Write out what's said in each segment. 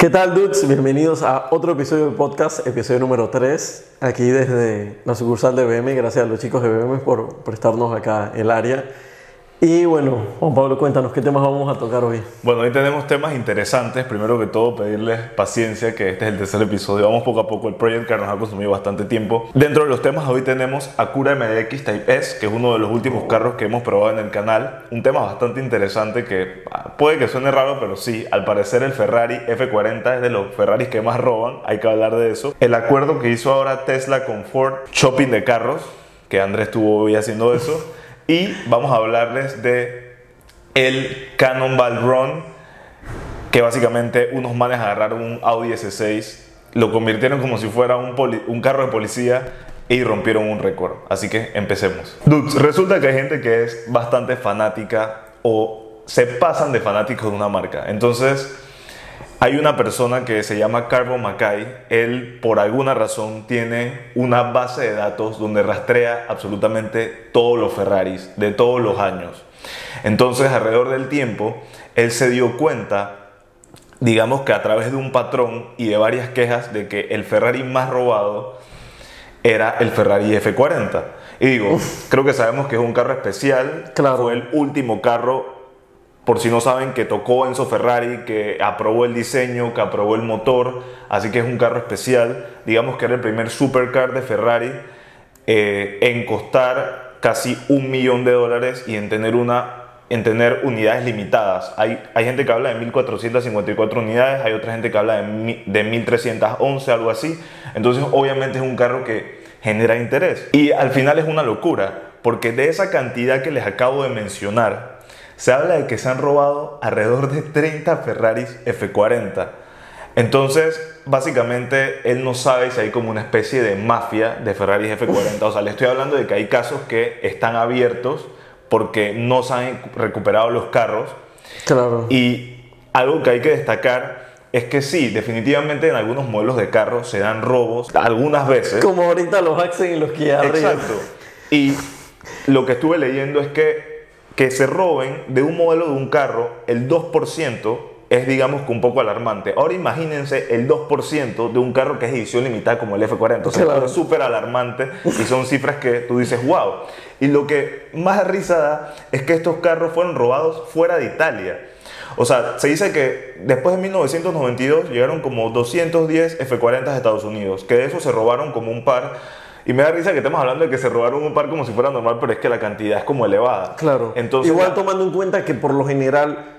¿Qué tal, dudes? Bienvenidos a otro episodio del podcast, episodio número 3, aquí desde la sucursal de BM. Gracias a los chicos de BM por prestarnos acá el área. Y bueno, Juan Pablo, cuéntanos qué temas vamos a tocar hoy. Bueno, hoy tenemos temas interesantes. Primero que todo, pedirles paciencia, que este es el tercer episodio. Vamos poco a poco. El Project Car nos ha consumido bastante tiempo. Dentro de los temas, hoy tenemos Acura MDX Type S, que es uno de los últimos carros que hemos probado en el canal. Un tema bastante interesante que ah, puede que suene raro, pero sí, al parecer el Ferrari F40 es de los Ferraris que más roban. Hay que hablar de eso. El acuerdo que hizo ahora Tesla con Ford, shopping de carros, que Andrés estuvo hoy haciendo eso. Y vamos a hablarles de el Cannonball Run, que básicamente unos manes agarraron un Audi S6, lo convirtieron como si fuera un, un carro de policía y rompieron un récord. Así que empecemos. Dudes, resulta que hay gente que es bastante fanática o se pasan de fanáticos de una marca. Entonces, hay una persona que se llama Carbo Mackay. Él, por alguna razón, tiene una base de datos donde rastrea absolutamente todos los Ferraris de todos los años. Entonces, alrededor del tiempo, él se dio cuenta, digamos que a través de un patrón y de varias quejas, de que el Ferrari más robado era el Ferrari F40. Y digo, creo que sabemos que es un carro especial. Claro. Fue el último carro por si no saben, que tocó Enzo Ferrari, que aprobó el diseño, que aprobó el motor, así que es un carro especial. Digamos que era el primer supercar de Ferrari eh, en costar casi un millón de dólares y en tener, una, en tener unidades limitadas. Hay, hay gente que habla de 1.454 unidades, hay otra gente que habla de, de 1.311, algo así. Entonces, obviamente es un carro que genera interés. Y al final es una locura, porque de esa cantidad que les acabo de mencionar, se habla de que se han robado alrededor de 30 Ferraris F40. Entonces, básicamente, él no sabe si hay como una especie de mafia de Ferraris F40. O sea, le estoy hablando de que hay casos que están abiertos porque no se han recuperado los carros. Claro. Y algo que hay que destacar es que sí, definitivamente en algunos modelos de carros se dan robos, algunas veces. Como ahorita los Accent y los Kia Rio. Exacto. Y lo que estuve leyendo es que que se roben de un modelo de un carro el 2% es digamos que un poco alarmante. Ahora imagínense el 2% de un carro que es edición limitada como el F40. O sea, es súper alarmante y son cifras que tú dices, wow. Y lo que más risa da es que estos carros fueron robados fuera de Italia. O sea, se dice que después de 1992 llegaron como 210 F40 a Estados Unidos, que de eso se robaron como un par y me da risa que estemos hablando de que se robaron un par como si fuera normal, pero es que la cantidad es como elevada. Claro. Entonces, Igual tomando en cuenta que por lo general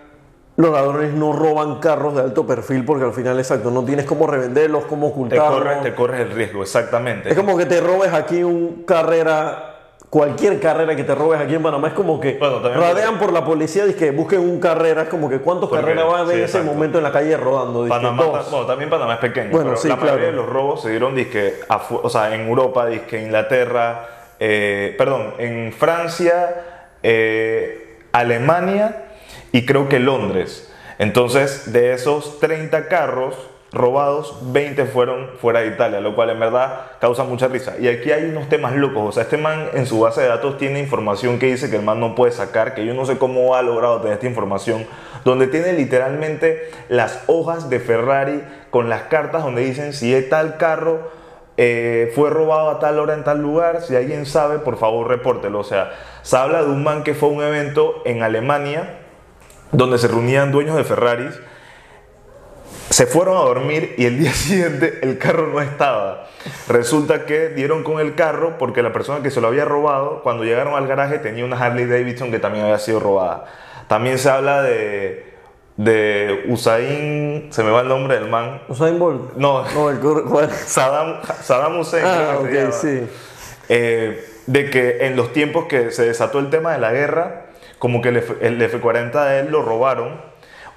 los ladrones no roban carros de alto perfil porque al final, exacto, no tienes cómo revenderlos, cómo te ocultarlos. corres, te corres el riesgo, exactamente. Es como que te robes aquí un carrera, cualquier carrera que te robes aquí en Panamá, es como que Bueno, radean por la policía y que busquen un carrera, es como que cuántos carreras va a haber sí, en ese momento en la calle rodando. Panamá, bueno, también Panamá es pequeño, Bueno, pero sí, la mayoría de los robos se dieron disque, o sea, en Europa, disque Inglaterra, eh, perdón, en Francia, eh, Alemania y creo que Londres. Entonces, de esos 30 carros robados, 20 fueron fuera de Italia, lo cual en verdad causa mucha risa. Y aquí hay unos temas locos, o sea, este man en su base de datos tiene información que dice que el man no puede sacar, que yo no sé cómo ha logrado tener esta información, donde tiene literalmente las hojas de Ferrari con las cartas donde dicen si es tal carro eh, fue robado a tal hora en tal lugar, si alguien sabe, por favor repórtelo. O sea, se habla de un man que fue a un evento en Alemania donde se reunían dueños de Ferraris se fueron a dormir y el día siguiente el carro no estaba. Resulta que dieron con el carro porque la persona que se lo había robado, cuando llegaron al garaje, tenía una Harley Davidson que también había sido robada. También se habla de, de Usain, se me va el nombre del man. Usain Bolt. No, No, el ¿cuál? Saddam, Saddam Hussein. Ah, creo que se ok, llama. sí. Eh, de que en los tiempos que se desató el tema de la guerra, como que el, F- el F-40 de él lo robaron.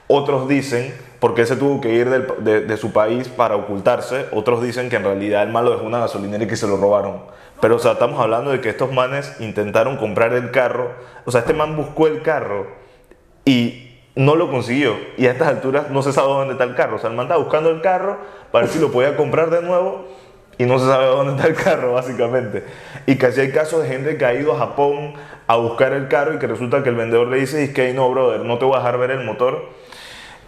Otros dicen, porque él se tuvo que ir de su país para ocultarse. Otros dicen que en realidad el malo dejó una gasolinera y que se lo robaron. Pero, o sea, estamos hablando de que estos manes intentaron comprar el carro. O sea, este man buscó el carro y no lo consiguió. Y a estas alturas no se sabe dónde está el carro. O sea, el man está buscando el carro para ver si lo podía comprar de nuevo y no se sabe dónde está el carro, básicamente. Y casi hay casos de gente que ha ido a Japón a buscar el carro y que resulta que el vendedor le dice, es que no, brother, no te voy a dejar ver el motor.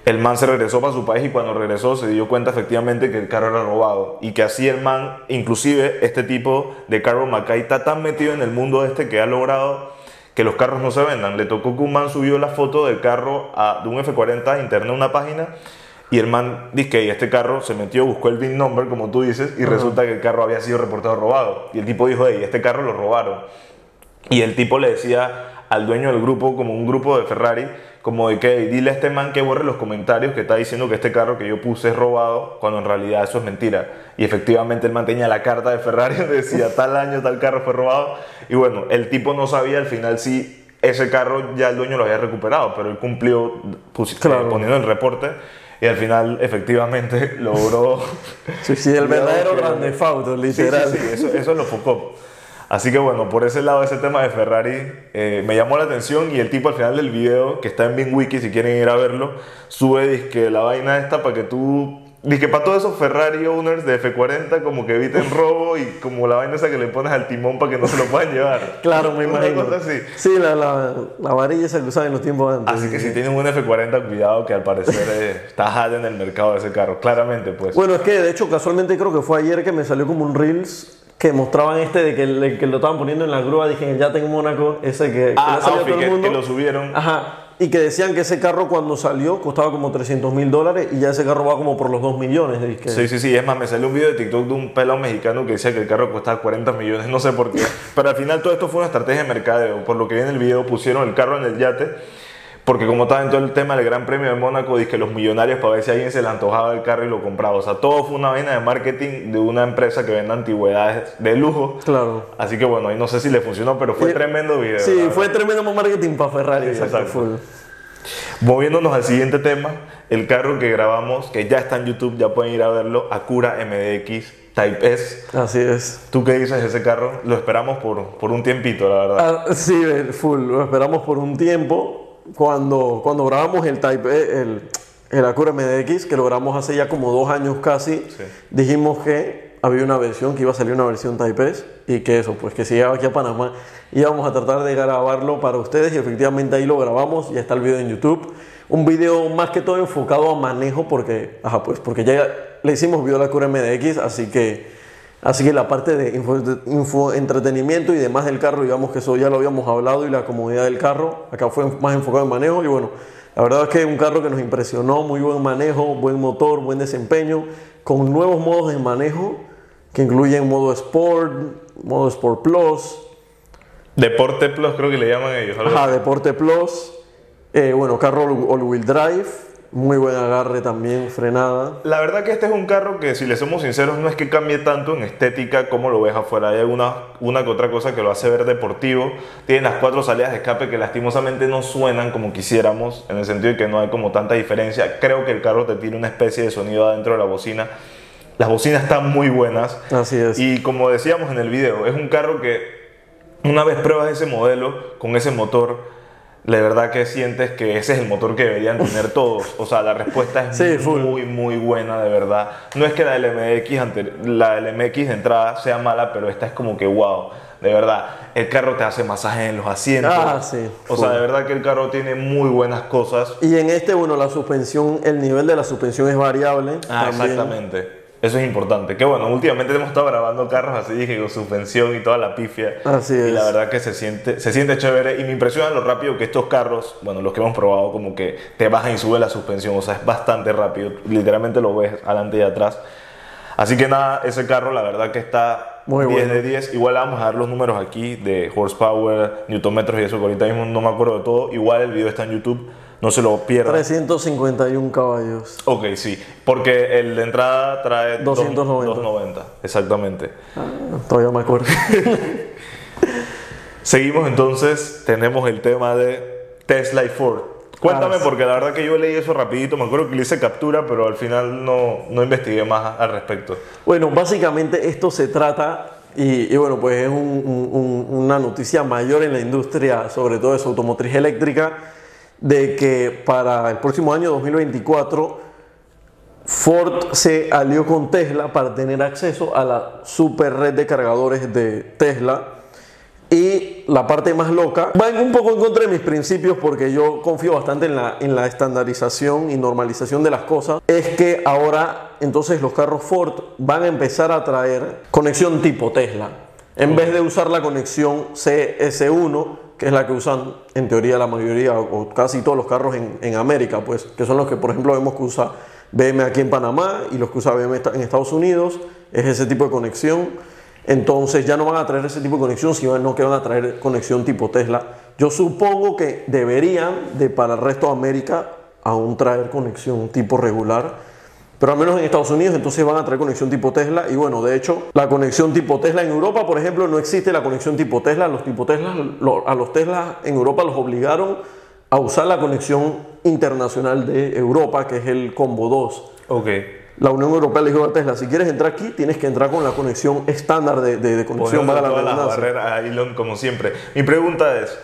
El man se regresó para su país y cuando regresó se dio cuenta efectivamente que el carro era robado y que así el man, inclusive este tipo de Carlos Mackay está tan metido en el mundo este que ha logrado que los carros no se vendan. Le tocó que un man subió la foto del carro a, de un F40 a internet, una página, y el man dice que este carro se metió, buscó el VIN number, como tú dices, y resulta que el carro había sido reportado robado. Y el tipo dijo, hey, este carro lo robaron. Y el tipo le decía al dueño del grupo, como un grupo de Ferrari, como de que dile a este man que borre los comentarios que está diciendo que este carro que yo puse es robado, cuando en realidad eso es mentira. Y efectivamente él mantenía la carta de Ferrari, decía tal año tal carro fue robado. Y bueno, el tipo no sabía al final si ese carro ya el dueño lo había recuperado, pero él cumplió pues, poniendo el reporte. Y al final, efectivamente, logró. Sí, sí, el verdadero grande fauto, literal. Sí, sí, eso, eso lo enfocó. Así que bueno, por ese lado, ese tema de Ferrari eh, me llamó la atención y el tipo al final del video, que está en BingWiki, si quieren ir a verlo, sube que la vaina esta para que tú... que para todos esos Ferrari owners de F40 como que eviten robo y como la vaina esa que le pones al timón para que no se lo puedan llevar. claro, me imagino. así. Sí, la, la, la, varilla esa que usaban en los tiempos antes. Así que si tienen un F40, cuidado que al parecer eh, está hard en el mercado de ese carro, claramente pues. Bueno, es que de hecho casualmente creo que fue ayer que me salió como un Reels que mostraban este de que, que lo estaban poniendo en la grúa, dije, ya tengo Mónaco, ese que, ah, que todo el mundo. Que lo subieron. Ajá. Y que decían que ese carro cuando salió costaba como 300 mil dólares y ya ese carro va como por los 2 millones. De Sí, sí, sí. Es más, me salió un video de TikTok de un pelado mexicano que decía que el carro costaba 40 millones, no sé por qué. Pero al final todo esto fue una estrategia de mercadeo. Por lo que vi en el video, pusieron el carro en el yate porque como estaba en todo el tema del Gran Premio de Mónaco, dije que los millonarios para ver si alguien se le antojaba el carro y lo compraba. O sea, todo fue una vaina de marketing de una empresa que vende antigüedades de lujo. Claro. Así que bueno, ahí no sé si le funcionó, pero fue tremendo video. Sí, fue tremendo marketing para Ferrari. exacto. Moviéndonos al siguiente tema, el carro que grabamos, que ya está en YouTube, ya pueden ir a verlo, Acura MDX Type S. Así es. ¿Tú qué dices de ese carro? Lo esperamos por, por un tiempito, la verdad. Ah, sí, full, lo esperamos por un tiempo cuando, cuando grabamos el Type e, el, el Acura MDX, que lo grabamos hace ya como dos años casi, dijimos que había una versión, que iba a salir una versión Type S y que eso, pues que si llegaba aquí a Panamá íbamos a tratar de grabarlo para ustedes y efectivamente ahí lo grabamos, ya está el video en YouTube. Un video más que todo enfocado a manejo porque, ajá, pues porque ya le hicimos video a la Acura MDX, así que Así que la parte de info, entretenimiento y demás del carro, digamos que eso ya lo habíamos hablado y la comodidad del carro, acá fue más enfocado en manejo y bueno, la verdad es que es un carro que nos impresionó, muy buen manejo, buen motor, buen desempeño, con nuevos modos de manejo que incluyen modo Sport, modo Sport Plus. Deporte Plus creo que le llaman ellos. Ajá, Deporte Plus. Eh, bueno, carro all-wheel drive muy buen agarre también, frenada. La verdad que este es un carro que, si le somos sinceros, no es que cambie tanto en estética como lo ves afuera. Hay alguna, una que otra cosa que lo hace ver deportivo. Tiene las cuatro salidas de escape que lastimosamente no suenan como quisiéramos, en el sentido de que no hay como tanta diferencia. Creo que el carro te tiene una especie de sonido adentro de la bocina. Las bocinas están muy buenas. Así es. Y como decíamos en el video, es un carro que una vez pruebas ese modelo con ese motor, la verdad que sientes que ese es el motor que deberían tener todos. O sea, la respuesta es muy, muy buena, de verdad. No es que la LMX, la LMX de entrada sea mala, pero esta es como que wow. De verdad, el carro te hace masaje en los asientos. Ah, sí. O sea, de verdad que el carro tiene muy buenas cosas. Y en este, bueno, la suspensión, el nivel de la suspensión es variable. Ah, exactamente. Eso es importante. Que bueno, últimamente hemos estado grabando carros así, dije, con suspensión y toda la pifia. Así es. Y la verdad que se siente, se siente chévere. Y me impresiona lo rápido que estos carros, bueno, los que hemos probado, como que te bajan y sube la suspensión. O sea, es bastante rápido. Literalmente lo ves adelante y atrás. Así que nada, ese carro la verdad que está Muy 10 de 10. Igual vamos a dar los números aquí de horsepower, newtonmetros y eso, que ahorita mismo no me acuerdo de todo. Igual el video está en YouTube. No se lo pierdan. 351 caballos. Ok, sí. Porque el de entrada trae 290. 290, exactamente. Ah, todavía me acuerdo. Seguimos entonces, tenemos el tema de Tesla y Ford. Cuéntame, ah, porque la verdad que yo leí eso rapidito, me acuerdo que le hice captura, pero al final no, no investigué más al respecto. Bueno, básicamente esto se trata, y, bueno, pues es una noticia mayor en la industria, sobre todo de su automotriz eléctrica, de que para el próximo año 2024 Ford se alió con Tesla para tener acceso a la super red de cargadores de Tesla. Y la parte más loca va un poco en contra de mis principios porque yo confío bastante en la, en la estandarización y normalización de las cosas. Es que ahora entonces los carros Ford van a empezar a traer conexión tipo Tesla. En vez de usar la conexión CS1, que es la que usan en teoría la mayoría o casi todos los carros en, en América, pues, que son los que por ejemplo vemos que usa BM aquí en Panamá y los que usa BM en Estados Unidos, es ese tipo de conexión. Entonces ya no van a traer ese tipo de conexión, sino que van a traer conexión tipo Tesla. Yo supongo que deberían de para el resto de América aún traer conexión tipo regular. Pero al menos en Estados Unidos entonces van a traer conexión tipo Tesla. Y bueno, de hecho, la conexión tipo Tesla en Europa, por ejemplo, no existe la conexión tipo Tesla. Los tipo Tesla, a los Tesla en Europa los obligaron a usar la conexión internacional de Europa, que es el Combo 2. Ok la Unión Europea le dijo a Tesla, si quieres entrar aquí, tienes que entrar con la conexión estándar de, de, conexión para la las barreras a Elon, como siempre. Mi pregunta es,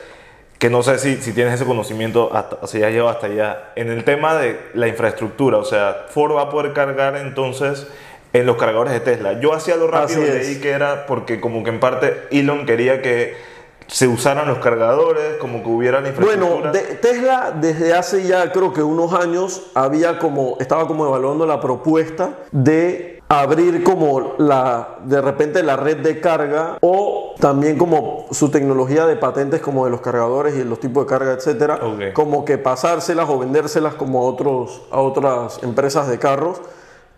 que no sé si, si tienes ese conocimiento, hasta, o sea, ya llevo hasta allá, en el tema de la infraestructura, o sea, Ford va a poder cargar entonces en los cargadores de Tesla. Yo hacía lo rápido y leí que era porque como que en parte Elon quería que se usaran los cargadores, como que hubiera la infraestructura. Bueno, Tesla desde hace ya creo que unos años había como estaba como evaluando la propuesta de abrir como la de repente la red de carga o también como su tecnología de patentes como de los cargadores y los tipos de carga, etcétera, como que pasárselas o vendérselas como a otros a otras empresas de carros.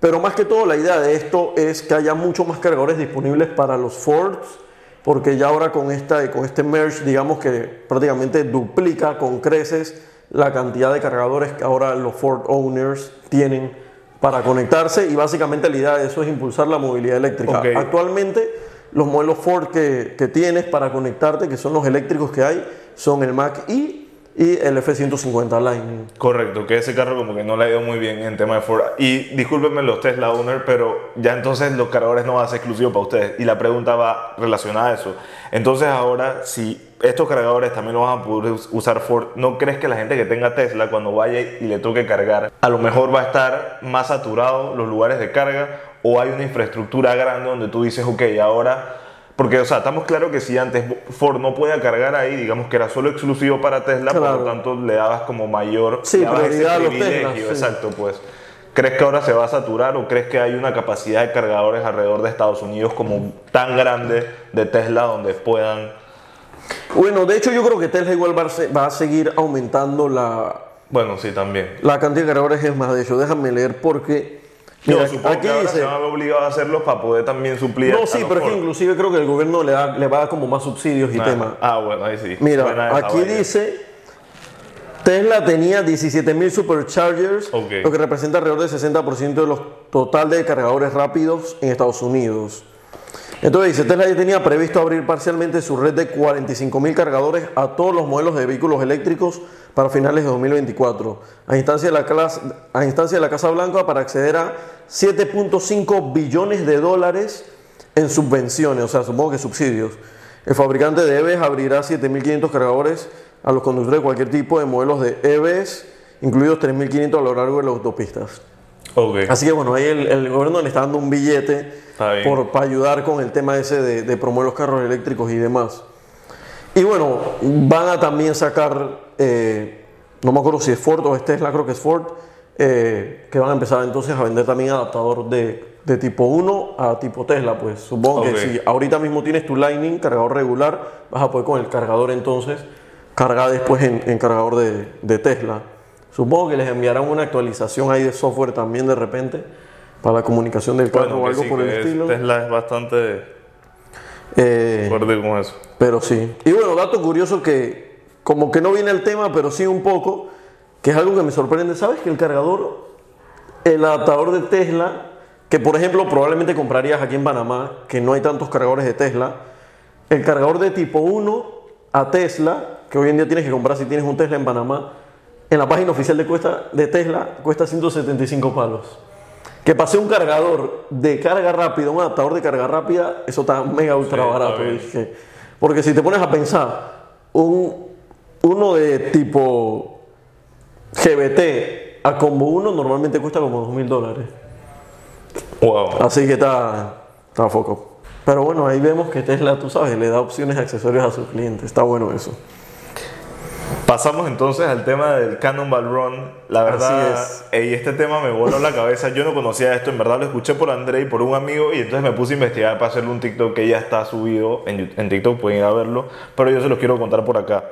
Pero más que todo la idea de esto es que haya muchos más cargadores disponibles para los Fords porque ya ahora con, esta, con este merge, digamos que prácticamente duplica con creces la cantidad de cargadores que ahora los Ford Owners tienen para conectarse y básicamente la idea de eso es impulsar la movilidad eléctrica. Actualmente los modelos Ford que, que, tienes para conectarte, que son los eléctricos que hay, son el Mac E y el F-150 Lightning. Correcto, que ese carro como que no le ha ido muy bien en tema de Ford. Y discúlpenme los Tesla Owner, pero ya entonces los cargadores no van a ser exclusivos para ustedes. Y la pregunta va relacionada a eso. Entonces ahora, si estos cargadores también los van a poder usar Ford, ¿no crees que la gente que tenga Tesla cuando vaya y le toque cargar, a lo mejor va a estar más saturado los lugares de carga o hay una infraestructura grande donde tú dices, ok, ahora porque, o sea, estamos claros que si antes Ford no podía cargar ahí, digamos que era solo exclusivo para Tesla, por lo tanto le dabas como mayor sí, prioridad ese privilegio, exacto, pues. ¿Crees que ahora se va a saturar o crees que hay una capacidad de cargadores alrededor de Estados Unidos como tan grande de Tesla donde puedan... Bueno, de hecho yo creo que Tesla igual va a seguir aumentando la... Bueno, sí, también. La cantidad de cargadores es más, de hecho, déjame leer porque Mira, aquí dice, se van a obligado a hacerlos para poder también suplir. No, sí, pero es que inclusive creo que el gobierno le, da, le va a dar como más subsidios y ah, temas. Ah, bueno, ahí sí. Mira, aquí dice Tesla tenía 17.000 superchargers, lo que representa alrededor del 60% de los total de cargadores rápidos en Estados Unidos. Entonces dice, Tesla ya tenía previsto abrir parcialmente su red de 45.000 cargadores a todos los modelos de vehículos eléctricos para finales de 2024, a instancia de la, a instancia de la Casa Blanca para acceder a 7.5 billones de dólares en subvenciones, o sea, supongo que subsidios. El fabricante de EVs abrirá 7.500 cargadores a los conductores de cualquier tipo de modelos de EVs, incluidos 3.500 a lo largo de las autopistas. Así que bueno, ahí el, gobierno le está dando un billete por, para ayudar con el tema ese de, promover los carros eléctricos y demás. Y bueno, van a también sacar, eh, no me acuerdo si es Ford o es Tesla, creo que es Ford, eh, que van a empezar entonces a vender también adaptador de, de, tipo 1 a tipo Tesla. Pues supongo que si ahorita mismo tienes tu Lightning, cargador regular, vas a poder con el cargador entonces cargar después en, cargador de, de, Tesla. Supongo que les enviarán una actualización ahí de software también de repente para la comunicación del carro o algo por el estilo. Tesla es bastante eh, fuerte con eso. Pero sí. Y bueno, dato curioso que como que no viene el tema, pero sí un poco que es algo que me sorprende. ¿Sabes que el cargador, el adaptador de Tesla, que por ejemplo probablemente comprarías aquí en Panamá, que no hay tantos cargadores de Tesla, el cargador de tipo 1 a Tesla, que hoy en día tienes que comprar si tienes un Tesla en Panamá, en la página oficial de, cuesta, de Tesla cuesta 175 palos. Que pase un cargador de carga rápida, un adaptador de carga rápida, eso está mega ultra barato. Porque si te pones a pensar, un, uno de tipo GBT a combo 1 normalmente cuesta como 2 mil dólares. Wow. Así que está, está foco. Pero bueno, ahí vemos que Tesla, tú sabes, le da opciones accesorios a sus clientes. Está bueno eso. Pasamos entonces al tema del Cannonball Run. La verdad, es. y este tema me voló la cabeza. Yo no conocía esto, en verdad lo escuché por André y por un amigo y entonces me puse a investigar para hacerle un TikTok que ya está subido en, en TikTok, pueden ir a verlo, pero yo se los quiero contar por acá.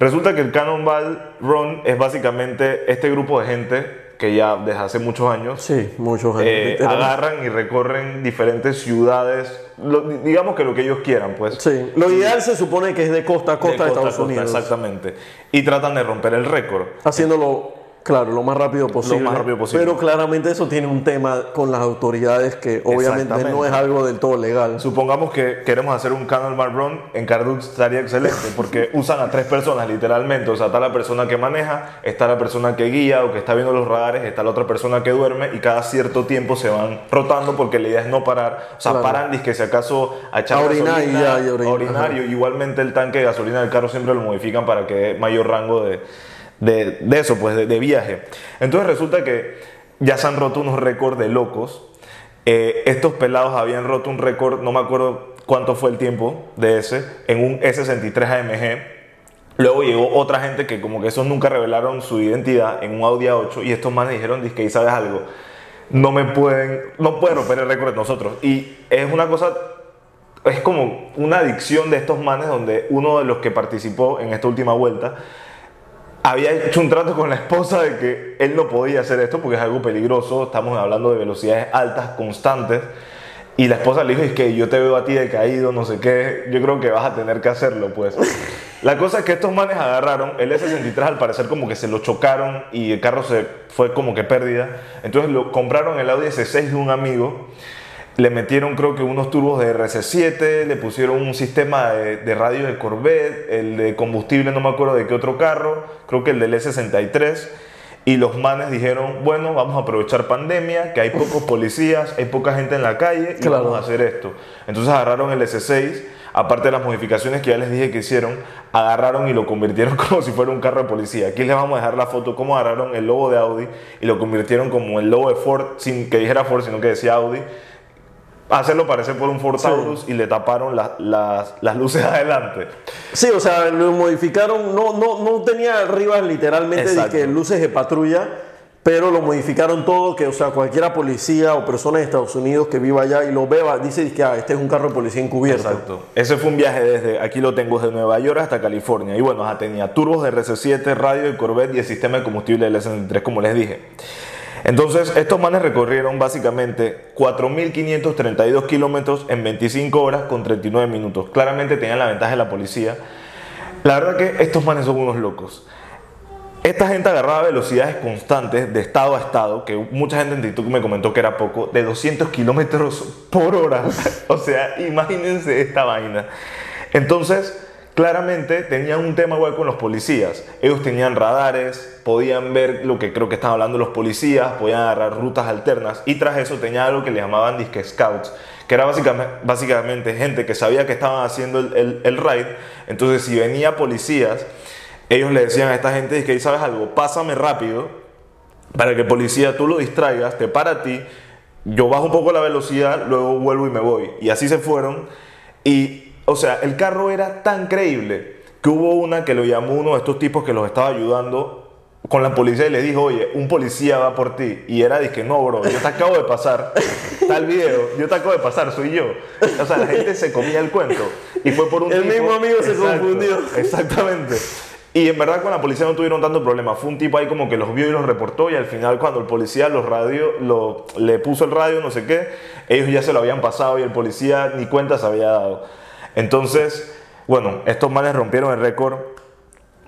Resulta que el Cannonball Run es básicamente este grupo de gente que ya desde hace muchos años Sí, muchos años. eh, agarran y recorren diferentes ciudades, lo- digamos que lo que ellos quieran, pues. Sí, lo ideal se supone que es de costa a costa de, De Estados costa a costa, Unidos. Exactamente. Y tratan de romper el récord. Haciéndolo, claro, lo más rápido posible. más rápido posible. Pero claramente eso tiene un tema con las autoridades que obviamente no es algo del todo legal. Supongamos que queremos hacer un Cannonball Run, en Cardux estaría excelente, porque usan a tres personas literalmente, o sea, está la persona que maneja, está la persona que guía o que está viendo los radares, está la otra persona que duerme y cada cierto tiempo se van rotando porque la idea es no parar, o sea, Claro. paran que si acaso a echar A orinar y gasolina, ya, y a orinar, y igualmente el tanque de gasolina del carro siempre lo modifican para que dé mayor rango de, de, eso, pues de, viaje. Entonces resulta que ya se han roto unos récords de locos. Eh, estos pelados habían roto un récord, no me acuerdo cuánto fue el tiempo de ese, en un S63 AMG. Luego llegó otra gente que como que esos nunca revelaron su identidad en un Audi A8 y estos manes dijeron, "Dice ¿sabes algo? No me pueden, no pueden romper el récord de nosotros. Y es una cosa es como una adicción de estos manes donde uno de los que participó en esta última vuelta había hecho un trato con la esposa de que él no podía hacer esto porque es algo peligroso, estamos hablando de velocidades altas, constantes, y la esposa le dijo, es que yo te veo a ti decaído, no sé qué, yo creo que vas a tener que hacerlo, pues. La cosa es que estos manes agarraron el S63 al parecer como que se lo chocaron y el carro se fue como que pérdida, entonces lo compraron el Audi S6 de un amigo, le metieron creo que unos turbos de RC7, le pusieron un sistema de, de radio de Corvette, el de combustible no me acuerdo de qué otro carro, creo que el del E63. Y los manes dijeron, bueno, vamos a aprovechar pandemia, que hay pocos policías, hay poca gente en la calle y Claro. vamos a hacer esto. Entonces agarraron el S6, aparte de las modificaciones que ya les dije que hicieron, agarraron y lo convirtieron como si fuera un carro de policía. Aquí les vamos a dejar la foto, cómo agarraron el logo de Audi y lo convirtieron como el logo de Ford, sin que dijera Ford, sino que decía Audi hacerlo parecer por un Ford Sí. Taurus y le taparon la- las, las luces adelante. Sí, o sea, lo modificaron, no, no, no tenía arriba literalmente Exacto. que luces de patrulla, pero lo modificaron todo, que o sea, cualquiera policía o persona de Estados Unidos que viva allá y lo vea, dice que ah, este es un carro de policía encubierto. Exacto. Ese fue un viaje desde, aquí lo tengo, desde Nueva York hasta California. Y bueno, ya tenía turbos de RC7, radio de Corvette y el sistema de combustible del S63, como les dije. Entonces, estos manes recorrieron básicamente 4.532 kilómetros en 25 horas con 39 minutos. Claramente tenían la ventaja de la policía. La verdad que estos manes son unos locos. Esta gente agarraba velocidades constantes de estado a estado, que mucha gente en TikTok me comentó que era poco, de 200 kilómetros por hora. o sea, imagínense esta vaina. Entonces, claramente tenían un tema igual con los policías. Ellos tenían radares, podían ver lo que creo que estaban hablando los policías, podían agarrar rutas alternas y tras eso tenía algo que le llamaban disque scouts, que era básicamente, gente que sabía que estaban haciendo el, el, el raid. Entonces, si venía policías, ellos le decían a esta gente que, ¿sabes algo? Pásame rápido para que policía tú lo distraigas, te para a ti, yo bajo un poco la velocidad, luego vuelvo y me voy. Y así se fueron. Y, o sea, el carro era tan creíble que hubo una que lo llamó uno de estos tipos que los estaba ayudando con la policía y le dijo, oye, un policía va por ti. Y era, dije, no, bro, yo te acabo de pasar. Tal video, yo te acabo de pasar, soy yo. O sea, la gente se comía el cuento. Y fue por un El tipo- mismo amigo se confundió. Exactamente. Y en verdad con la policía no tuvieron tanto problema. Fue un tipo ahí como que los vio y los reportó y al final cuando el policía los radio, lo, le puso el radio, no sé qué, ellos ya se lo habían pasado y el policía ni cuenta se había dado. Entonces, bueno, estos manes rompieron el récord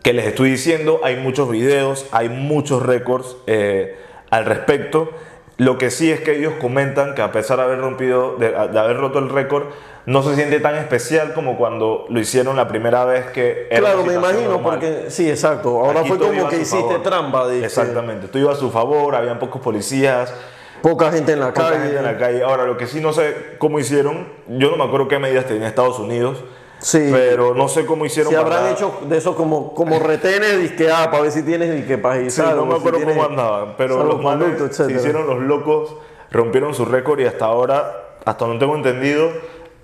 que les estoy diciendo. Hay muchos videos, hay muchos récords eh, al respecto. Lo que sí es que ellos comentan que a pesar de haber rompido, de, de haber roto el récord, no se siente tan especial como cuando lo hicieron la primera vez que era Claro, me imagino, normal. porque sí, exacto. Ahora Aquí fue como que hiciste favor. trampa, dije. Exactamente, tú ibas a su favor, habían pocos policías, Poca gente en la poca calle. gente en la calle. Ahora, lo que sí no sé cómo hicieron, yo no me acuerdo qué medidas tenía Estados Unidos, Sí. pero no sé cómo hicieron Si habrán para- hecho de eso como, como retenes, disque, ah, para ver si tienes disque para Sí, no me acuerdo cómo andaban, pero los salvoconducto, se hicieron los locos, rompieron su récord y hasta ahora, hasta no tengo entendido,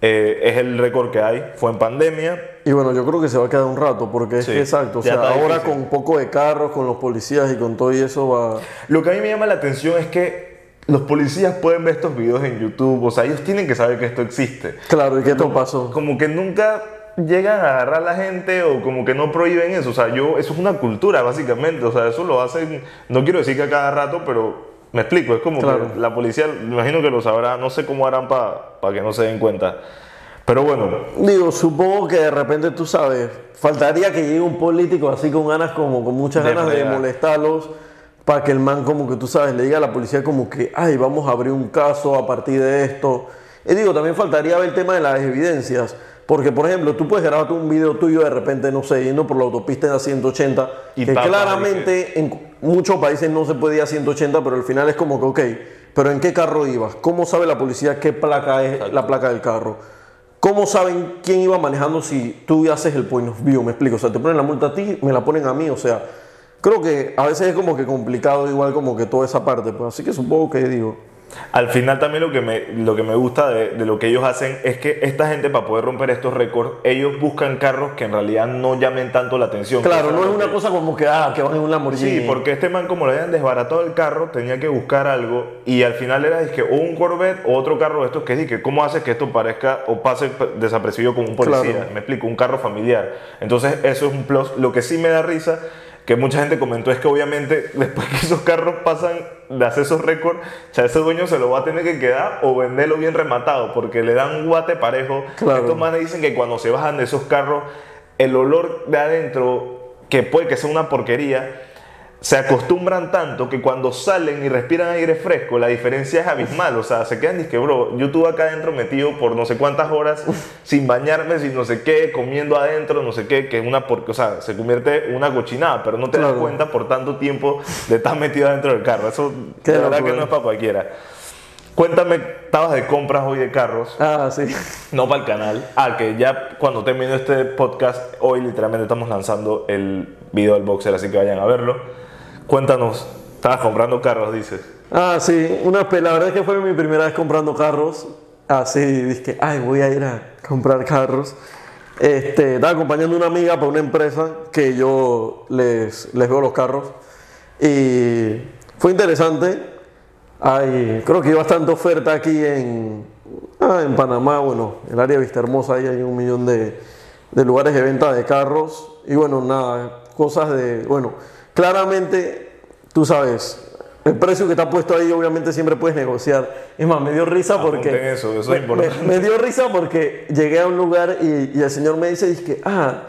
Eh, es el récord que hay, fue en pandemia. Y bueno, yo creo que se va a quedar un rato, porque es Sí, que exacto, o sea, ahora difícil. con poco de carros, con los policías y con todo y eso va... Lo que a mí me llama la atención es que los policías pueden ver estos videos en YouTube, o sea, ellos tienen que saber que esto existe. Claro, ¿y qué esto pasó? Como que nunca llegan a agarrar a la gente o como que no prohíben eso, o sea, yo, eso es una cultura básicamente, o sea, eso lo hacen, no quiero decir que a cada rato, pero me explico, es como Claro. que la policía, me imagino que lo sabrá, no sé cómo harán para que no se den cuenta. Pero bueno, Digo, supongo que de repente tú sabes, faltaría que llegue un político así con ganas, como con muchas De ganas de fregar. molestarlos, para que el man como que tú sabes, le diga a la policía como que, ay, vamos a abrir un caso a partir de esto. Y digo, también faltaría ver el tema de las evidencias. Porque, por ejemplo, tú puedes grabarte un video tuyo de repente, no sé, yendo por la autopista en la 180, Y que claramente en muchos países no se puede ir a 180, pero al final es como que, ok, pero ¿en qué carro ibas? ¿Cómo sabe la policía qué placa es la placa del carro? ¿Cómo saben quién iba manejando si tú haces el point of view? Me explico. O sea, te ponen la multa a ti, me la ponen a mí. O sea, creo que a veces es como que complicado, igual como que toda esa parte. Pues así que supongo que digo. Al final también lo que me, lo que me gusta de, de lo que ellos hacen es que esta gente para poder romper estos récords, ellos buscan carros que en realidad no llamen tanto la atención. Claro, no es una que- cosa como que, ah, que van en un Lamborghini. Sí, porque este man como le habían desbaratado el carro, tenía que buscar algo y al final era dizque, o un Corvette o otro carro de estos que dije, ¿cómo hace que esto parezca o pase desapercibido como un policía? Claro. Me explico, un carro familiar. Entonces eso es un plus. Lo que sí me da risa, que mucha gente comentó, es que obviamente después que esos carros pasan de hacer esos récords, ya ese dueño se lo va a tener que quedar o venderlo bien rematado, porque le dan un guate parejo. Claro. Estos manes dicen que cuando se bajan de esos carros, el olor de adentro, que puede que sea una porquería, se acostumbran tanto que cuando salen y respiran aire fresco, la diferencia es abismal. O sea, se quedan y que, bro, yo estuve acá adentro metido por no sé cuántas horas, sin bañarme, sin no sé qué, comiendo adentro, no sé qué, que es una porque, o sea, se convierte en una cochinada, pero no te das cuenta por tanto tiempo de estar metido adentro del carro. Eso, de verdad que no es para cualquiera. Cuéntame, estabas de compras hoy de carros. Ah, sí. No para el canal. Ah, que ya cuando termine este podcast, hoy literalmente estamos lanzando el video del boxer, así que vayan a verlo. Cuéntanos, estabas comprando carros, dices. Ah, sí. Una, la verdad es que fue mi primera vez comprando carros. Así, dije, ay, voy a ir a comprar carros. Este, estaba acompañando a una amiga para una empresa que yo les, les veo los carros. Y fue interesante. Creo que hay bastante oferta aquí en, ah, en Panamá. Bueno, el área de Vista Hermosa, ahí hay un millón de, de lugares de venta de carros. Y bueno, nada, cosas de. Bueno, claramente, tú sabes, el precio que está puesto ahí, obviamente siempre puedes negociar. Es más, me dio risa porque. Eso, eso me, es importante. me- me dio risa porque llegué a un lugar y, y el señor me dice, que ah,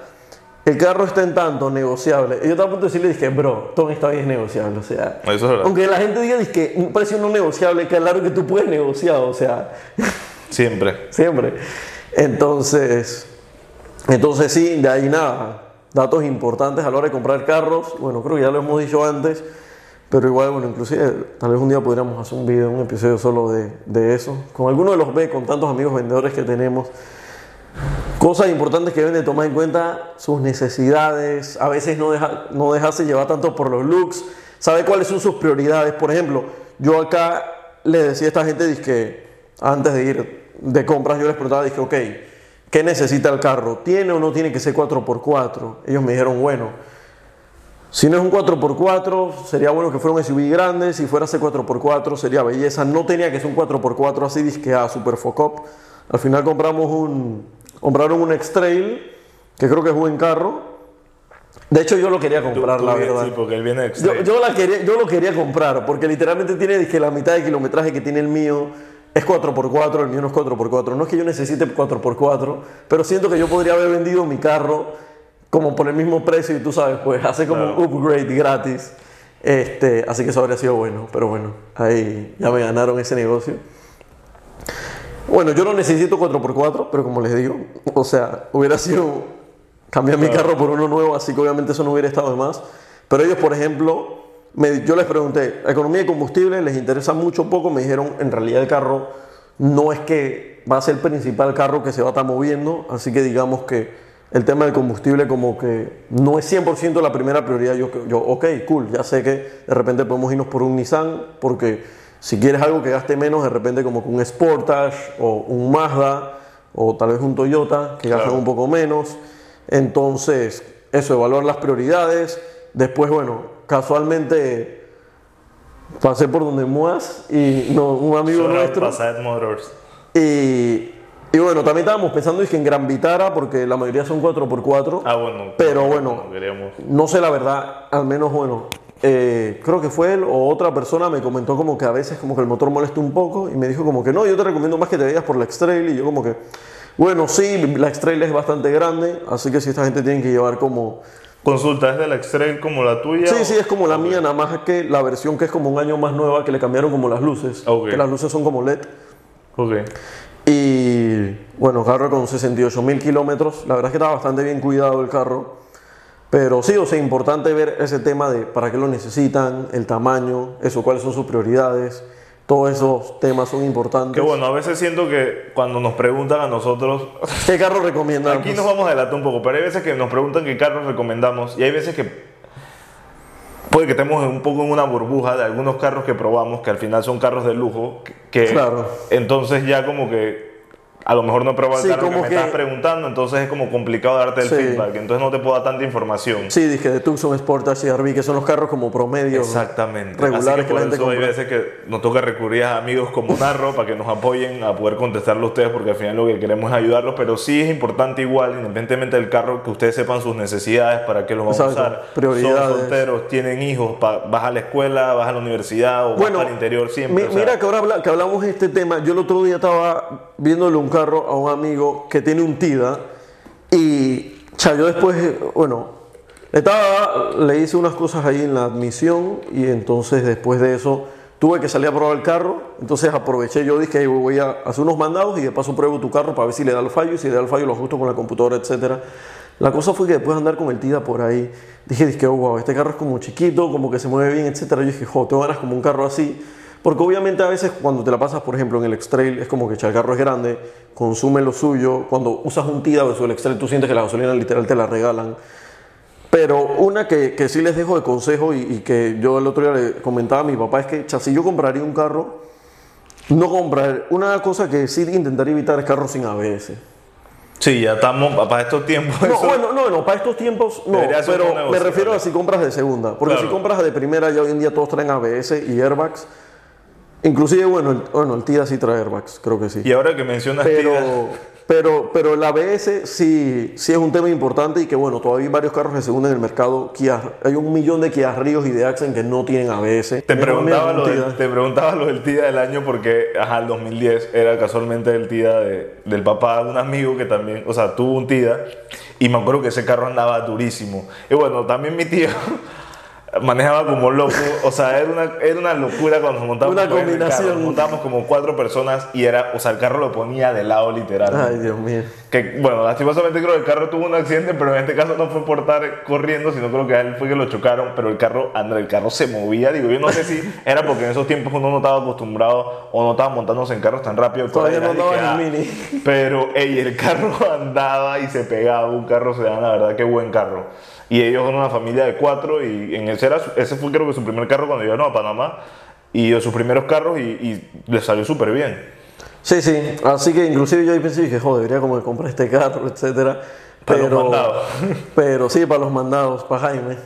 el carro está en tanto, negociable. Y yo estaba a punto de decirle, dije, bro, todo está bien negociable. O sea, Eso es verdad. aunque la gente diga que un precio no negociable, claro que tú puedes negociar, o sea, Siempre. siempre. Entonces, entonces sí, de ahí nada. Datos importantes a la hora de comprar carros. Bueno, creo que ya lo hemos dicho antes. Pero igual, bueno, inclusive tal vez un día podríamos hacer un video, un episodio solo de, de eso. Con alguno de los B, con tantos amigos vendedores que tenemos. Cosas importantes que deben de tomar en cuenta, sus necesidades, a veces no, deja, no dejarse llevar tanto por los looks, sabe cuáles son sus prioridades. Por ejemplo, yo acá le decía a esta gente, dizque, antes de ir de compras, yo les preguntaba, dije, ok, ¿qué necesita el carro? ¿Tiene o no tiene que ser 4x4? Ellos me dijeron, bueno, si no es un 4x4, sería bueno que fuera un SUV grande. Si fuera ese 4x4, sería belleza. No tenía que ser un 4x4 así, disque a Super Focop. Al final compramos un. Compraron un X-Trail, que creo que es buen carro. De hecho, yo lo quería comprar, Tú- la tú- verdad. Sí, porque él viene Yo, yo, la quería, yo lo quería comprar, porque literalmente tiene disque la mitad de kilometraje que tiene el mío. Es 4x4, el mío no es 4x4. No es que yo necesite 4x4, pero siento que yo podría haber vendido mi carro como por el mismo precio y tú sabes, pues hace como Claro. un upgrade gratis. Este, así que eso habría sido bueno, pero bueno, ahí ya me ganaron ese negocio. Bueno, yo no necesito 4x4, pero como les digo, o sea, hubiera sido cambiar mi carro por uno nuevo, así que obviamente eso no hubiera estado de más. Pero ellos, por ejemplo, me- yo les pregunté, economía de combustible, les interesa mucho poco, me dijeron, en realidad el carro no es que va a ser el principal carro que se va a estar moviendo, así que digamos que el tema del combustible como que no es 100% la primera prioridad. Yo, yo, ok, cool, ya sé que de repente podemos irnos por un Nissan, porque si quieres algo que gaste menos, de repente como que un Sportage o un Mazda, o tal vez un Toyota, que Claro. un poco menos. Entonces, eso, evaluar las prioridades. Después, bueno, casualmente pasé por donde Muas y no, un amigo Shout out nuestro. Motors. Y, y bueno, también estábamos pensando es que en Gran Vitara, porque la mayoría son 4x4. Ah, bueno. Pero bueno. No sé la verdad, al menos bueno, eh, creo que fue él o otra persona me comentó como que a veces como que el motor molesta un poco y me dijo como que no, yo te recomiendo más que te vayas por la X-Trail y yo como que, bueno, sí, la X-Trail es bastante grande, así que si esta gente tiene que llevar como... Consulta, ¿es de la X-Trail como la tuya? Sí, o- sí, es como la mía, nada más que la versión que es como un año más nueva que le cambiaron como las luces, Ok. que las luces son como LED. Ok. Y bueno, carro con 68 mil kilómetros. La verdad es que está bastante bien cuidado el carro. Pero sí, o sea, importante ver ese tema de para qué lo necesitan, el tamaño, eso, cuáles son sus prioridades. Todos esos temas son importantes. Que bueno, a veces siento que cuando nos preguntan a nosotros, ¿Qué carro recomiendan? aquí nos vamos a delatar un poco, pero hay veces que nos preguntan qué carros recomendamos y hay veces que puede que estemos un poco en una burbuja de algunos carros que probamos que al final son carros de lujo, que Claro. entonces ya como que a lo mejor no he probado el Sí, carro que me que- estás preguntando, entonces es como complicado darte el Sí. feedback, entonces no te puedo dar tanta información. Sí, dije de Tucson Sportage y RV, que son los carros como promedio. Exactamente. Regulares Así que que la por gente eso hay veces que nos toca recurrir a amigos como Narro para que nos apoyen a poder contestarlo a ustedes porque al final lo que queremos es ayudarlos, pero sí es importante igual, independientemente del carro, que ustedes sepan sus necesidades, para qué lo vamos Exacto. a usar. Prioridades. Son solteros, tienen hijos, vas a la escuela, vas a la universidad o Bueno, vas al interior siempre. mi- o sea, mira que ahora que hablamos de este tema, yo el otro día estaba viéndole un carro a un amigo que tiene un TIDA y cha, yo después, bueno, estaba, le hice unas cosas ahí en la admisión y entonces después de eso tuve que salir a probar el carro, entonces aproveché, yo dije, "Ey, voy a hacer unos mandados y de paso pruebo tu carro para ver si le da el fallo y si le da el fallo lo ajusto con la computadora, etcétera. La cosa fue que después de andar con el TIDA por ahí, dije, dije, oh, wow, este carro es como chiquito, como que se mueve bien, etcétera. Yo dije, jo, tengo ganas como un carro así. Porque obviamente a veces cuando te la pasas, por ejemplo, en el X-Trail, es como que el carro es grande, consume lo suyo. Cuando usas un TIDA versus el X-Trail, tú sientes que la gasolina literal te la regalan. Pero una que, que sí les dejo de consejo y, y que yo el otro día le comentaba a mi papá es que si yo compraría un carro, no comprar. Una cosa que sí intentaría evitar es carros sin ABS. Sí, ya estamos para estos tiempos. No, eso- bueno, no, no, para estos tiempos no, pero me refiero a si compras de segunda, porque Claro. si compras de primera ya hoy en día todos traen ABS y airbags, inclusive bueno, el, bueno, el TIDA sí trae airbags, creo que sí, Y ahora que mencionas pero, Tida, pero, pero el ABS sí, sí es un tema importante y que bueno, todavía hay varios carros de segunda en el mercado, Kia, hay un millón de Kia Ríos y de Accent que no tienen ABS. Te preguntaba, lo del, TIDA. te preguntaba lo del TIDA del año porque, ajá, el 2010 era casualmente el TIDA de- del papá de un amigo que también, o sea, tuvo un TIDA y me acuerdo que ese carro andaba durísimo. Y bueno, también mi tío manejaba como loco, o sea, era una, era una locura cuando nos montábamos Una combinación. Nos montábamos como cuatro personas y era, o sea, el carro lo ponía de lado literal. Ay, Dios mío. Que, bueno, lastimosamente creo que el carro tuvo un accidente, pero en este caso no fue por estar corriendo, sino creo que a él fue que lo chocaron, pero el carro, André, el carro se movía, digo, yo no sé si era porque en esos tiempos uno no estaba acostumbrado o no estaba montándose en carros tan rápido. Todavía no andaba en el mini. Pero, ey, el carro andaba y se pegaba, un carro se da, la verdad, qué buen carro. Y ellos son una familia de cuatro y en ese, era, ese fue creo que su primer carro cuando llegaron a Panamá y de sus primeros carros y, y les salió súper bien. Sí, sí, así que inclusive yo ahí pensé, dije, joder, debería como que comprar este carro, etcétera. Para los Pero, mandados. pero sí, para los mandados, para Jaime.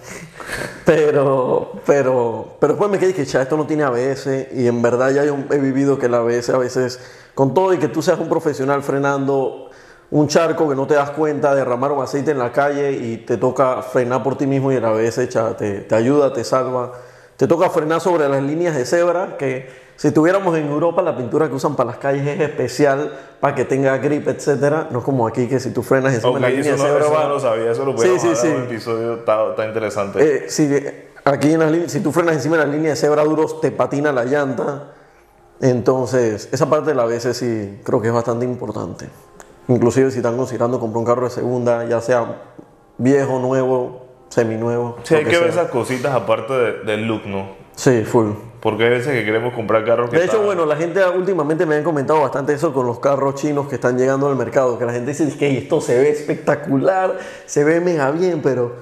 Pero, pero, pero después me quedé que ya esto no tiene ABS y en verdad ya yo he vivido que el ABS a veces, con todo y que tú seas un profesional frenando un charco que no te das cuenta, derramar un aceite en la calle y te toca frenar por ti mismo y ABS cha, te, te ayuda, te salva. Te toca frenar sobre las líneas de cebra, que si tuviéramos en Europa la pintura que usan para las calles es especial para que tenga grip, etcétera. No es como aquí que si tú frenas encima Ok, de la línea de no, cebra eso va- no lo sabía, eso lo Sí, sí, sí. en un episodio, está, está interesante. Eh, si aquí en las líneas- si tú frenas encima de la línea de cebra duros, te patina la llanta. Entonces, esa parte de la ABS sí creo que es bastante importante. Inclusive si están considerando comprar un carro de segunda, ya sea viejo, nuevo, seminuevo. sí, hay que ver esas cositas aparte de- del look, ¿no? Sí, full. Porque hay veces que queremos comprar carros que De hecho, están- bueno, la gente últimamente me han comentado bastante eso con los carros chinos que están llegando al mercado, que la gente dice que esto se ve espectacular, se ve mega bien, pero,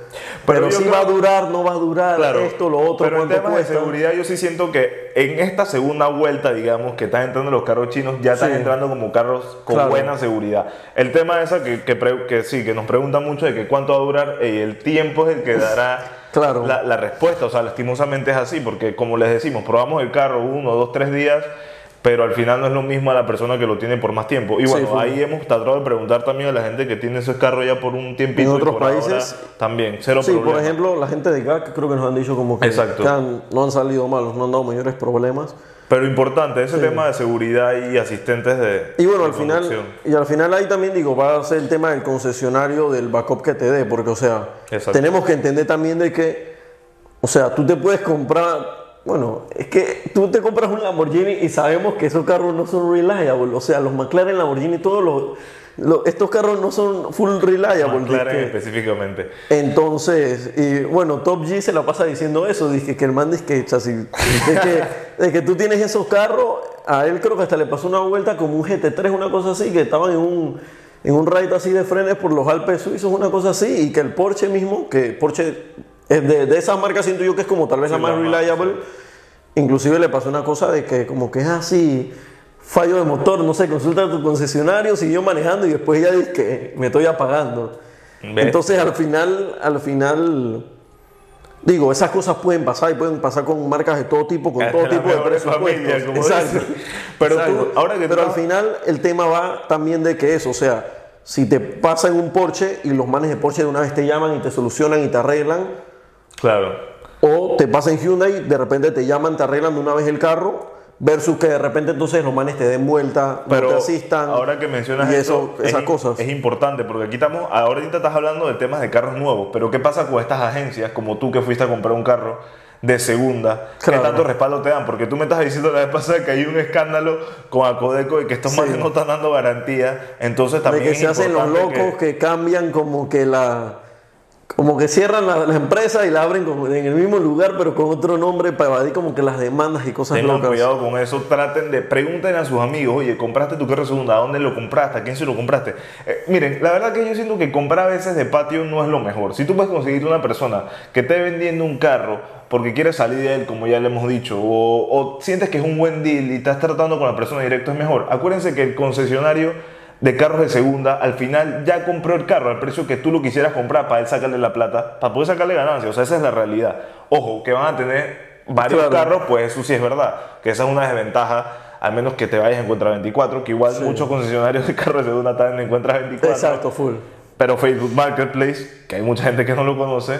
Pero pero, si creo- va a durar, no va a durar, Claro, esto, lo otro, pero en temas cuesta. de seguridad yo sí siento que en esta segunda vuelta, digamos, que están entrando los carros chinos, ya están Sí. entrando como carros con Claro. buena seguridad. El tema esa que, que, que sí, que nos preguntan mucho de que cuánto va a durar, y el tiempo es el que dará Claro. la, la respuesta. O sea, lastimosamente es así, porque como les decimos, probamos el carro uno, dos, tres días. Pero al final no es lo mismo a la persona que lo tiene por más tiempo. Y bueno, ahí hemos tratado de preguntar también a la gente que tiene esos carros ya por un tiempito. En y otros por ahora países, también, cero Sí, por ejemplo, la gente de GAC creo que nos han dicho como que, Exacto. que han- no han salido malos, no han dado mayores problemas. Pero importante, ese tema de seguridad y asistentes de. Y bueno, de al final, y al final ahí también digo, va a ser el tema del concesionario del backup que te dé, porque o sea, tenemos que entender también de que, o sea, tú te puedes comprar, bueno, es que tú te compras un Lamborghini y sabemos que esos carros no son reliable, o sea, los McLaren, Lamborghini, todos los, estos carros no son full reliable. McLaren dizque. específicamente. Entonces, y bueno, Top G se la pasa diciendo eso, dice que el man dice que, o sea, si- de que, de que tú tienes esos carros, a él creo que hasta le pasó una vuelta como un GT3, una cosa así, que estaban en un, en un raid así de frenes por los Alpes suizos, una cosa así, y que el Porsche mismo, que Porsche es de, de esas marcas, siento yo que es como tal vez Sí, la más, reliable, inclusive le pasó una cosa de que como que es así, fallo de motor, no sé, consulta a tu concesionario, siguió manejando y después ya dice que me estoy apagando. ¿Ves? Entonces al final, al final, digo, esas cosas pueden pasar y pueden pasar con marcas de todo tipo, con Hasta todo tipo de presupuestos. Exacto. Pero tú, ahora que Pero al final el tema va también de que eso, o sea, si te pasa en un Porsche y los manes de Porsche de una vez te llaman y te solucionan y te arreglan, Claro. o te pasa en Hyundai, de repente te llaman, te arreglan de una vez el carro, versus que de repente entonces los manes te den vuelta, Pero no te asistan. ahora que mencionas y eso, esas es, cosas. es importante porque aquí estamos, ahorita estás hablando de temas de carros nuevos, pero ¿qué pasa con estas agencias como tú que fuiste a comprar un carro de segunda? Claro. ¿Qué tanto respaldo te dan? Porque tú me estás diciendo la vez pasada que hay un escándalo con Acodeco y que estos Sí. manes no están dando garantía, entonces de también que es se hacen los locos que... cambian como que la como que cierran la, la empresa y la abren en el mismo lugar pero con otro nombre para evadir como que las demandas y cosas Tengan locas cuidado con eso, traten de, pregunten a sus amigos, oye, ¿compraste tu carro segunda? ¿A dónde lo compraste? ¿A quién se lo compraste? Eh, miren, la verdad que yo siento que comprar a veces de patio no es lo mejor. Si tú puedes conseguir una persona que esté vendiendo un carro porque quiere salir de él, como ya le hemos dicho, o, o sientes que es un buen deal y estás tratando con la persona directo, es mejor. Acuérdense que el concesionario de carros de segunda, al final ya compró el carro al precio que tú lo quisieras comprar para él sacarle la plata, para poder sacarle ganancia. O sea, esa es la realidad. Ojo, que van a tener varios Claro. carros, pues eso sí es verdad, que esa es una desventaja, al menos que te vayas en Encuentra 24, que igual muchos concesionarios de carros de segunda están en Encuentra 24. exacto full Pero Facebook Marketplace, que hay mucha gente que no lo conoce,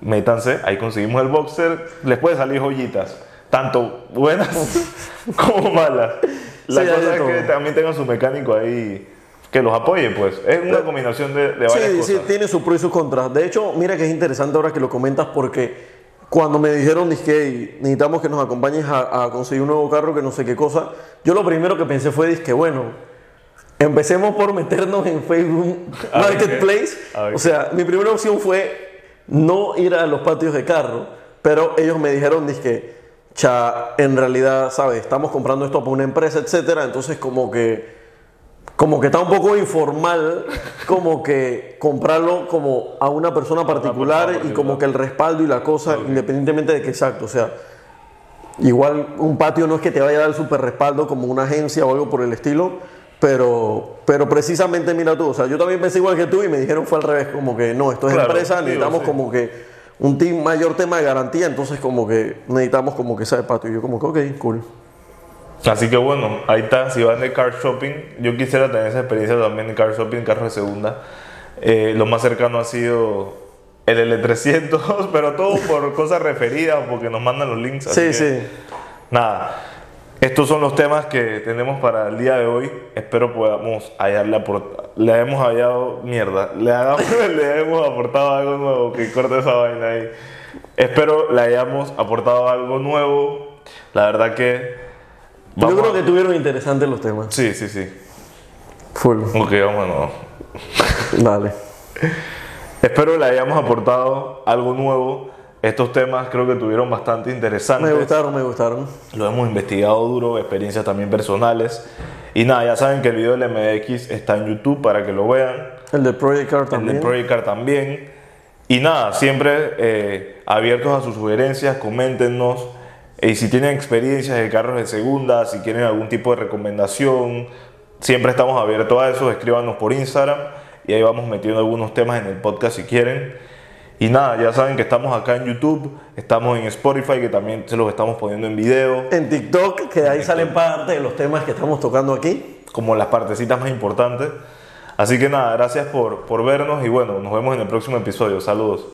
métanse, ahí conseguimos el Boxer, les puede salir joyitas, tanto buenas como malas. La Sí, cosa es que todo. también tengan su mecánico ahí que los apoye, pues. Es una combinación de, de varias sí, cosas. sí, tiene sus pros y sus contras. De hecho, mira que es interesante ahora que lo comentas porque cuando me dijeron, dije, "Hey, necesitamos que nos acompañes a, a conseguir un nuevo carro, que no sé qué cosa, yo lo primero que pensé fue, dije, bueno, empecemos por meternos en Facebook Marketplace. O sea, mi primera opción fue no ir a los patios de carro, pero ellos me dijeron, dije, cha, en realidad, ¿sabes? Estamos comprando esto para una empresa, etcétera, entonces como que como que está un poco informal, como que comprarlo como a una persona particular y particular. como que el respaldo y la cosa, independientemente de que exacto, o sea, igual un patio no es que te vaya a dar el super respaldo como una agencia o algo por el estilo, pero, pero precisamente mira tú, o sea, yo también pensé igual que tú y me dijeron fue al revés, como que no, esto es Claro, empresa, digo, necesitamos sí. como que un team, mayor tema de garantía, entonces como que necesitamos como que sea de patio, y yo como que ok, cool. Así que bueno, ahí está, si van de car shopping, yo quisiera tener esa experiencia también de car shopping, carros de segunda. Eh, lo más cercano ha sido el L300, pero todo por cosas referidas porque nos mandan los links. así Sí, que, sí. Nada, estos son los temas que tenemos para el día de hoy. Espero podamos hallarle le hemos hallado mierda, le, hagamos- le hemos aportado algo nuevo, que corte esa vaina ahí. Espero le hayamos aportado algo nuevo. La verdad que... Yo creo a- que tuvieron interesantes los temas. Sí, sí, sí. Full. Ok, vámonos. Dale. Espero le hayamos aportado algo nuevo. Estos temas creo que tuvieron bastante interesantes. Me gustaron, me gustaron. Lo hemos investigado duro, experiencias también personales. Y nada, ya saben que el video del MX está en YouTube para que lo vean. El de Project Car El también. de Project Car también. Y nada, siempre eh, abiertos a sus sugerencias, coméntenos. Y si tienen experiencias de carros de segunda, si quieren algún tipo de recomendación, siempre estamos abiertos a eso. Escríbanos por Instagram y ahí vamos metiendo algunos temas en el podcast si quieren. Y nada, ya saben que estamos acá en YouTube, estamos en Spotify, que también se los estamos poniendo en video, En TikTok, que ahí salen parte de los temas que estamos tocando aquí. como las partecitas más importantes. Así que nada, gracias por, por vernos y bueno, nos vemos en el próximo episodio. Saludos.